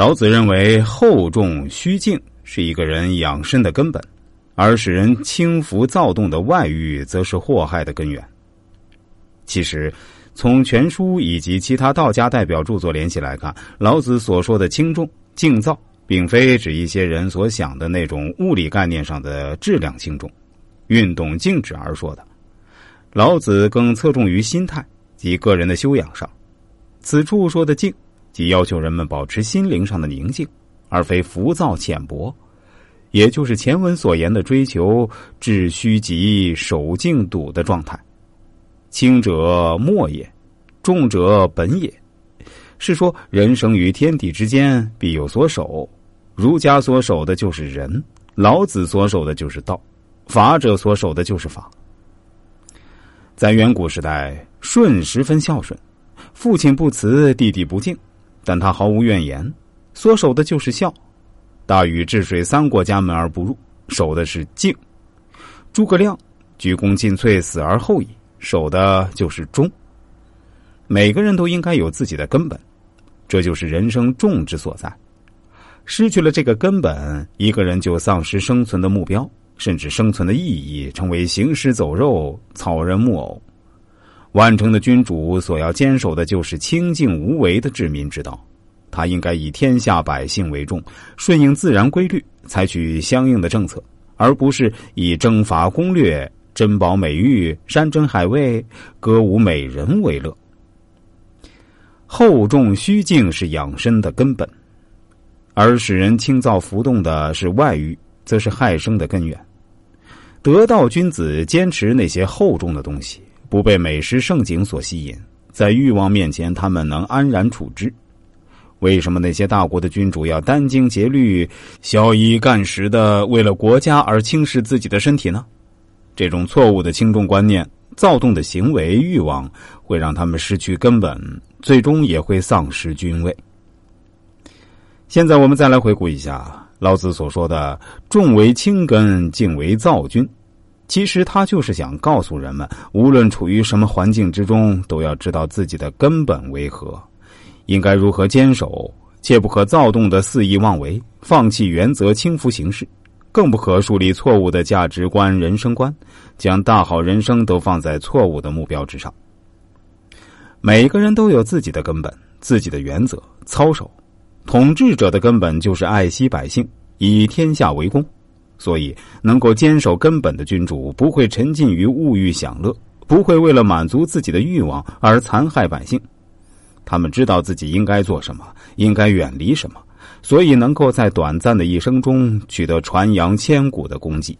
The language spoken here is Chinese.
老子认为厚重虚静是一个人养生的根本，而使人轻浮躁动的外欲则是祸害的根源。其实，从全书以及其他道家代表著作联系来看，老子所说的轻重静躁，并非指一些人所想的那种物理概念上的质量轻重、运动静止而说的。老子更侧重于心态及个人的修养上。此处说的静。即要求人们保持心灵上的宁静，而非浮躁浅薄，也就是前文所言的追求致虚极、守静笃的状态。轻者末也，重者本也。是说人生于天地之间必有所守，儒家所守的就是仁，老子所守的就是道，法者所守的就是法。在远古时代，舜十分孝顺，父亲不慈，弟弟不敬。但他毫无怨言，所守的就是孝。大禹治水三过家门而不入，守的是敬；诸葛亮鞠躬尽瘁，死而后已，守的就是忠。每个人都应该有自己的根本，这就是人生重之所在。失去了这个根本，一个人就丧失生存的目标，甚至生存的意义，成为行尸走肉、草人木偶。万城的君主所要坚守的就是清静无为的治民之道，他应该以天下百姓为重，顺应自然规律，采取相应的政策，而不是以征伐攻略、珍宝美玉、山珍海味、歌舞美人为乐。厚重虚静是养生的根本，而使人轻躁浮动的是外欲，则是害生的根源。得道君子坚持那些厚重的东西。不被美食盛景所吸引，在欲望面前，他们能安然处之。为什么那些大国的君主要殚精竭虑、宵衣干食的，为了国家而轻视自己的身体呢？这种错误的轻重观念、躁动的行为、欲望，会让他们失去根本，最终也会丧失君位。现在我们再来回顾一下老子所说的“重为轻根，静为躁君”。其实他就是想告诉人们，无论处于什么环境之中，都要知道自己的根本为何，应该如何坚守，切不可躁动的肆意妄为，放弃原则，轻浮行事，更不可树立错误的价值观、人生观，将大好人生都放在错误的目标之上。每个人都有自己的根本、自己的原则，操守。统治者的根本就是爱惜百姓，以天下为公。所以，能够坚守根本的君主，不会沉浸于物欲享乐，不会为了满足自己的欲望而残害百姓。他们知道自己应该做什么，应该远离什么，所以能够在短暂的一生中取得传扬千古的功绩。